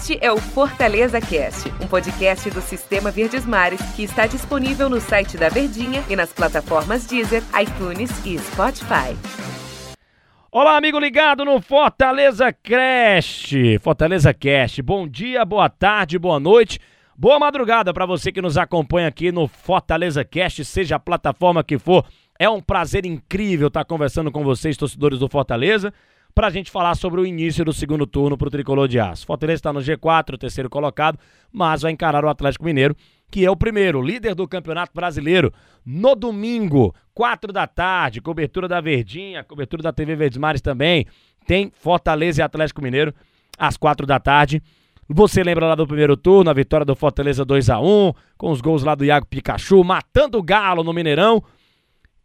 Este é o Fortaleza Cast, um podcast do Sistema Verdes Mares que está disponível no site da Verdinha e nas plataformas Deezer, iTunes e Spotify. Olá, amigo ligado no Fortaleza Cast. Fortaleza Cast. Bom dia, boa tarde, boa noite. Boa madrugada para você que nos acompanha aqui no Fortaleza Cast, seja a plataforma que for. É um prazer incrível estar conversando com vocês, torcedores do Fortaleza, para a gente falar sobre o início do segundo turno para o Tricolor de Aço. Fortaleza está no G4, o terceiro colocado, mas vai encarar o Atlético Mineiro, que é o primeiro, líder do Campeonato Brasileiro, no domingo, quatro da tarde, cobertura da Verdinha, cobertura da TV Verdes Mares também, tem Fortaleza e Atlético Mineiro às quatro da tarde. Você lembra lá do primeiro turno, a vitória do Fortaleza 2 a 1 com os gols lá do Iago Pikachu, matando o Galo no Mineirão.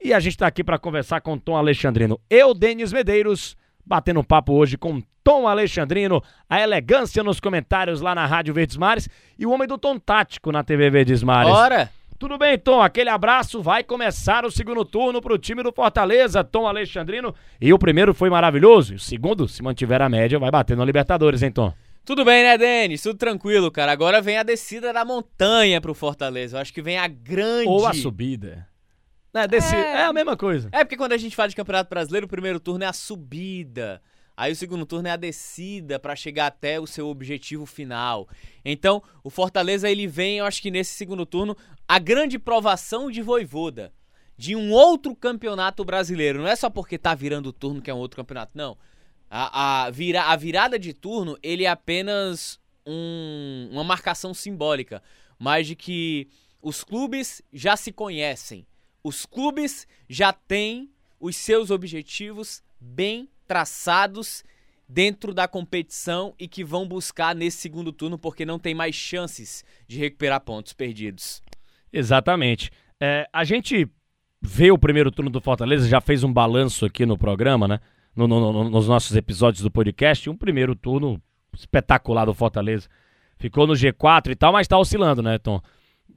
E a gente está aqui para conversar com Tom Alexandrino. Eu, Denis Medeiros, batendo um papo hoje com Tom Alexandrino, a elegância nos comentários lá na Rádio Verdes Mares e o homem do Tom Tático na TV Verdes Mares. Bora! Tudo bem, Tom? Aquele abraço. Vai começar o segundo turno para o time do Fortaleza, Tom Alexandrino. E o primeiro foi maravilhoso. E o segundo, se mantiver a média, vai bater no Libertadores, hein, Tom? Tudo bem, né, Denis? Tudo tranquilo, cara. Agora vem a descida da montanha pro Fortaleza. Eu acho que vem a grande. Ou a subida. É, desci... é... é a mesma coisa. É porque quando a gente fala de Campeonato Brasileiro, o primeiro turno é a subida. Aí o segundo turno é a descida para chegar até o seu objetivo final. Então, o Fortaleza ele vem, eu acho que nesse segundo turno, a grande provação de Voivoda, de um outro campeonato brasileiro. Não é só porque tá virando o turno que é um outro campeonato, não. A, a, vira, a virada de turno, ele é apenas um, uma marcação simbólica, mas de que os clubes já se conhecem. Os clubes já têm os seus objetivos bem traçados dentro da competição e que vão buscar nesse segundo turno porque não tem mais chances de recuperar pontos perdidos. Exatamente. É, a gente vê o primeiro turno do Fortaleza, já fez um balanço aqui no programa, né? No, no, no, nos nossos episódios do podcast, um primeiro turno espetacular do Fortaleza. Ficou no G4 e tal, mas tá oscilando, né, Tom?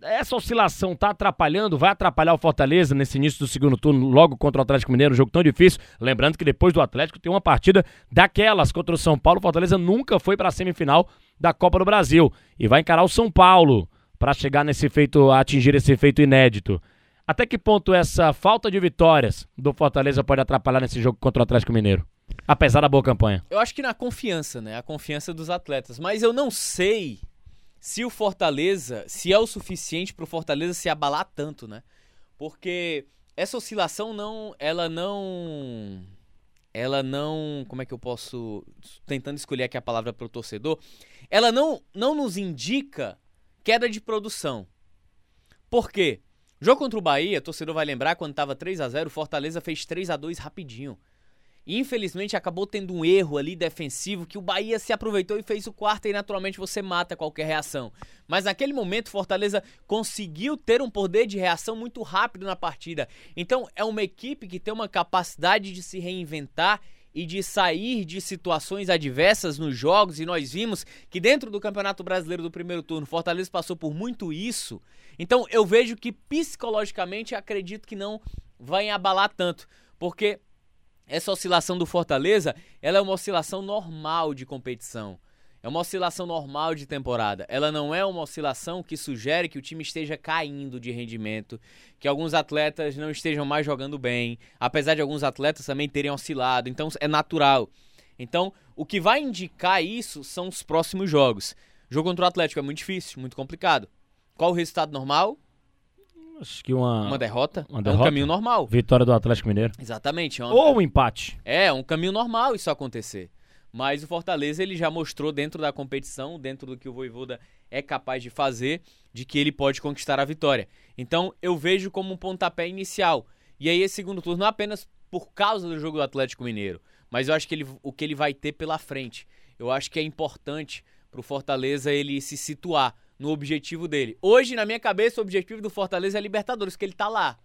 Essa oscilação tá atrapalhando, vai atrapalhar o Fortaleza nesse início do segundo turno, logo contra o Atlético Mineiro, um jogo tão difícil. Lembrando que depois do Atlético tem uma partida daquelas contra o São Paulo. O Fortaleza nunca foi para a semifinal da Copa do Brasil e vai encarar o São Paulo para chegar nesse feito, atingir esse feito inédito. Até que ponto essa falta de vitórias do Fortaleza pode atrapalhar nesse jogo contra o Atlético Mineiro? Apesar da boa campanha. Eu acho que na confiança, né? A confiança dos atletas. Mas eu não sei se o Fortaleza, se é o suficiente para o Fortaleza se abalar tanto, né? Porque essa oscilação não, ela não, ela não, como é que eu posso, tentando escolher aqui a palavra para o torcedor, ela não, não nos indica queda de produção. Por quê? Jogo contra o Bahia, torcedor vai lembrar quando estava 3 a 0, o Fortaleza fez 3 a 2 rapidinho. Infelizmente acabou tendo um erro ali defensivo que o Bahia se aproveitou e fez o quarto e naturalmente você mata qualquer reação. Mas naquele momento Fortaleza conseguiu ter um poder de reação muito rápido na partida. Então é uma equipe que tem uma capacidade de se reinventar e de sair de situações adversas nos jogos, e nós vimos que dentro do Campeonato Brasileiro do primeiro turno, Fortaleza passou por muito isso. Então eu vejo que psicologicamente acredito que não vai abalar tanto, porque essa oscilação do Fortaleza, ela é uma oscilação normal de competição. É uma oscilação normal de temporada. Ela não é uma oscilação que sugere que o time esteja caindo de rendimento, que alguns atletas não estejam mais jogando bem, apesar de alguns atletas também terem oscilado. Então é natural. Então, o que vai indicar isso são os próximos jogos. jogo contra o Atlético é muito difícil, muito complicado. Qual o resultado normal? Acho que uma. Uma derrota? Uma derrota? É um caminho normal. Vitória do Atlético Mineiro. Exatamente. É uma... Ou um empate. É, um caminho normal isso acontecer. Mas o Fortaleza ele já mostrou dentro da competição, dentro do que o Voivoda é capaz de fazer, de que ele pode conquistar a vitória. Então eu vejo como um pontapé inicial. E aí esse segundo turno não apenas por causa do jogo do Atlético Mineiro, mas eu acho que ele, o que ele vai ter pela frente. Eu acho que é importante para o Fortaleza ele se situar no objetivo dele. Hoje, na minha cabeça, o objetivo do Fortaleza é Libertadores, porque ele tá lá.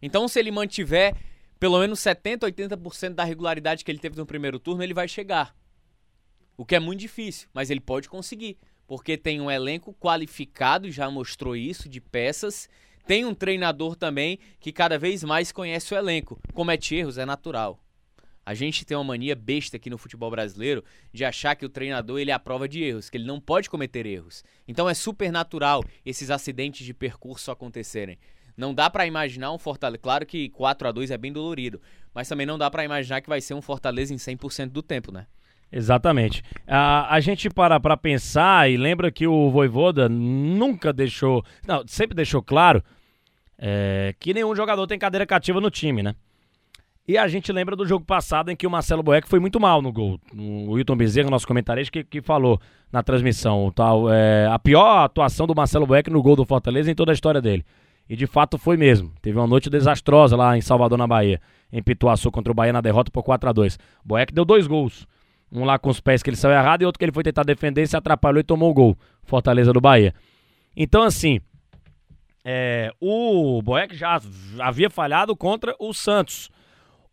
Então, se ele mantiver pelo menos 70, 80% da regularidade que ele teve no primeiro turno, ele vai chegar. O que é muito difícil, mas ele pode conseguir, porque tem um elenco qualificado, já mostrou isso, de peças. Tem um treinador também que cada vez mais conhece o elenco. Comete erros, é natural. A gente tem uma mania besta aqui no futebol brasileiro de achar que o treinador ele é a prova de erros, que ele não pode cometer erros. Então é super natural esses acidentes de percurso acontecerem. Não dá para imaginar um Fortaleza, claro que 4 a 2 é bem dolorido, mas também não dá para imaginar que vai ser um Fortaleza em 100% do tempo, né? Exatamente. A, a gente para para pensar e lembra que o Voivoda nunca deixou, não, sempre deixou claro é, que nenhum jogador tem cadeira cativa no time, né? E a gente lembra do jogo passado em que o Marcelo Boeck foi muito mal no gol. O Wilton Bezerra, nosso comentarista, que, que falou na transmissão tal, é, a pior atuação do Marcelo Boeck no gol do Fortaleza em toda a história dele. E de fato foi mesmo. Teve uma noite desastrosa lá em Salvador, na Bahia. Em Pituaçu contra o Bahia na derrota por 4 a 2 Boeck deu dois gols. Um lá com os pés que ele saiu errado e outro que ele foi tentar defender, se atrapalhou e tomou o gol. Fortaleza do Bahia. Então, assim, é, o Boeck já havia falhado contra o Santos.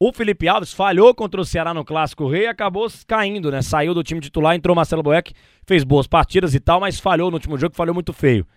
O Felipe Alves falhou contra o Ceará no Clássico Rei e acabou caindo, né? Saiu do time titular, entrou Marcelo Boeck, fez boas partidas e tal, mas falhou no último jogo, falhou muito feio.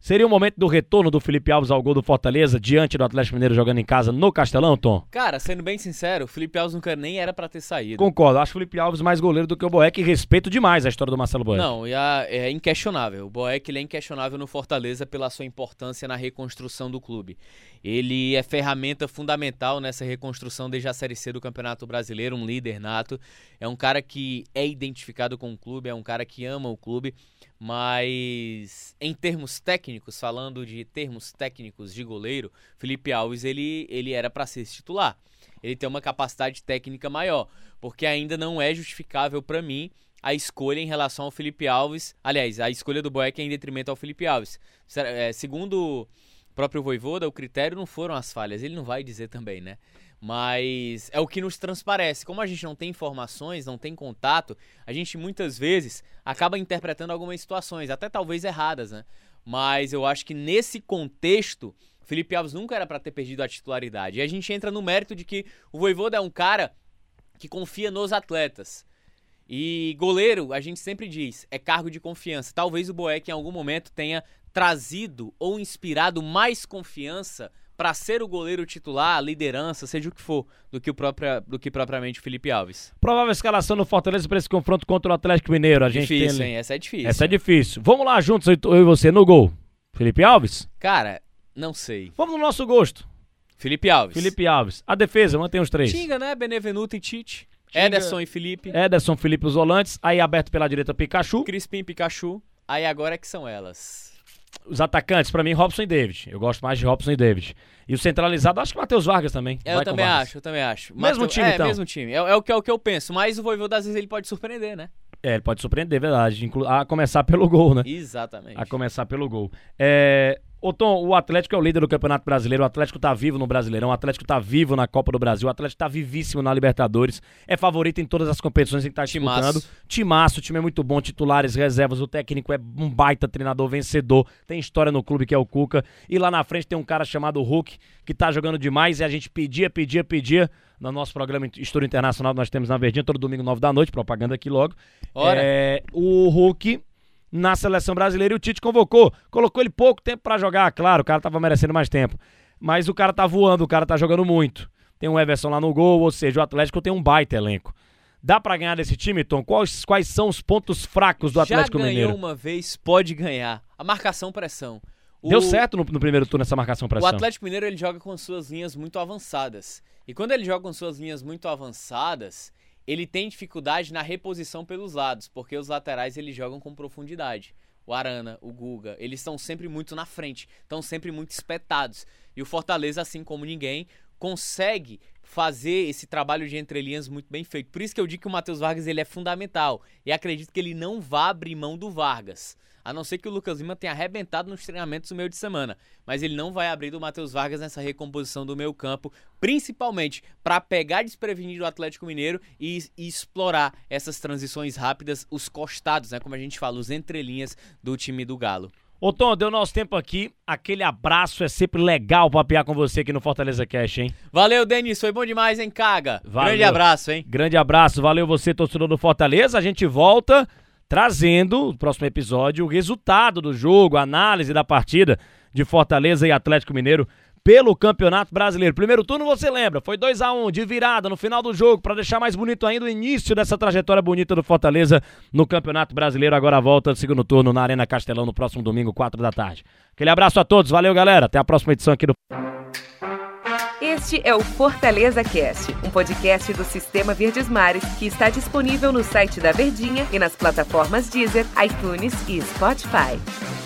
Seria o momento do retorno do Felipe Alves ao gol do Fortaleza diante do Atlético Mineiro jogando em casa no Castelão, Tom? Cara, sendo bem sincero, o Felipe Alves nunca nem era para ter saído. Concordo, acho o Felipe Alves mais goleiro do que o Boeck e respeito demais a história do Marcelo Boeck. Não, é inquestionável. O Boeck ele é inquestionável no Fortaleza pela sua importância na reconstrução do clube. Ele é ferramenta fundamental nessa reconstrução desde a Série C do Campeonato Brasileiro, um líder nato. É um cara que é identificado com o clube, é um cara que ama o clube mas em termos técnicos, falando de termos técnicos de goleiro, Felipe Alves ele, ele era para ser titular. Ele tem uma capacidade técnica maior, porque ainda não é justificável para mim a escolha em relação ao Felipe Alves. Aliás, a escolha do Boeck é em detrimento ao Felipe Alves. É, segundo o próprio Voivoda, o critério não foram as falhas. Ele não vai dizer também, né? mas é o que nos transparece. Como a gente não tem informações, não tem contato, a gente muitas vezes acaba interpretando algumas situações, até talvez erradas, né? Mas eu acho que nesse contexto, Felipe Alves nunca era para ter perdido a titularidade. E a gente entra no mérito de que o Voivoda é um cara que confia nos atletas. E goleiro, a gente sempre diz, é cargo de confiança. Talvez o Boeck em algum momento tenha trazido ou inspirado mais confiança para ser o goleiro titular, a liderança, seja o que for, do que, o própria, do que propriamente o Felipe Alves. Provável escalação no Fortaleza para esse confronto contra o Atlético Mineiro. A gente difícil, tem... hein? Essa é difícil. Essa é difícil. Vamos lá juntos, eu e você, no gol. Felipe Alves? Cara, não sei. Vamos no nosso gosto. Felipe Alves. Felipe Alves. A defesa, mantém os três. Tinga, né? Benevenuto e Tite. Tinga, Ederson e Felipe. Ederson, Felipe, os volantes. Aí aberto pela direita, Pikachu. Crispim, Pikachu. Aí agora é que são elas. Os atacantes, para mim, Robson e David. Eu gosto mais de Robson e David. E o centralizado, acho que Matheus Vargas também. É, eu também acho, eu também acho. Mesmo Mateu... time, é, então? mesmo time. É, é, o que, é o que eu penso. Mas o Voivoda, às vezes, ele pode surpreender, né? É, ele pode surpreender, verdade. Inclu a começar pelo gol, né? Exatamente. A começar pelo gol. É, Ô Tom, o Atlético é o líder do Campeonato Brasileiro, o Atlético tá vivo no Brasileirão, o Atlético tá vivo na Copa do Brasil, o Atlético tá vivíssimo na Libertadores, é favorito em todas as competições em que tá disputando. Timaço, o time é muito bom, titulares, reservas, o técnico é um baita treinador, vencedor, tem história no clube que é o Cuca, e lá na frente tem um cara chamado Hulk, que tá jogando demais, e a gente pedia, pedia, pedia, no nosso programa História Internacional nós temos na Verdinha, todo domingo, nove da noite, propaganda aqui logo. Ora. É, o Hulk na seleção brasileira e o Tite convocou. Colocou ele pouco tempo para jogar, claro, o cara tava merecendo mais tempo. Mas o cara tá voando, o cara tá jogando muito. Tem um Everson lá no gol, ou seja, o Atlético tem um baita elenco. Dá para ganhar desse time, Tom? Quais, quais são os pontos fracos do Atlético Mineiro? Já ganhou uma vez, pode ganhar. A marcação-pressão. Deu certo no, no, primeiro turno essa marcação-pressão. O Atlético Mineiro ele joga com suas linhas muito avançadas. E quando ele joga com suas linhas muito avançadas, ele tem dificuldade na reposição pelos lados, porque os laterais eles jogam com profundidade. O Arana, o Guga, eles estão sempre muito na frente, estão sempre muito espetados. E o Fortaleza, assim como ninguém, consegue fazer esse trabalho de entrelinhas muito bem feito. Por isso que eu digo que o Matheus Vargas ele é fundamental. E acredito que ele não vá abrir mão do Vargas. A não ser que o Lucas Lima tenha arrebentado nos treinamentos no meio de semana. Mas ele não vai abrir do Matheus Vargas nessa recomposição do meio campo, principalmente para pegar desprevenido o Atlético Mineiro e, e, explorar essas transições rápidas, os costados, né? Como a gente fala, os entrelinhas do time do Galo. Ô Tom, deu nosso tempo aqui. Aquele abraço, é sempre legal papear com você aqui no Fortaleza Cash, hein? Valeu, Denis, foi bom demais, hein, Caga? Valeu. Grande abraço, hein? Grande abraço, valeu você, torcedor do Fortaleza. A gente volta trazendo no próximo episódio o resultado do jogo, a análise da partida de Fortaleza e Atlético Mineiro pelo Campeonato Brasileiro. Primeiro turno você lembra, foi 2 a 1 de virada no final do jogo para deixar mais bonito ainda o início dessa trajetória bonita do Fortaleza no Campeonato Brasileiro. Agora volta segundo turno na Arena Castelão no próximo domingo, 4 da tarde. Aquele abraço a todos, valeu galera, até a próxima edição aqui do Este é o Fortaleza Cast, um podcast do Sistema Verdes Mares que está disponível no site da Verdinha e nas plataformas Deezer, iTunes e Spotify.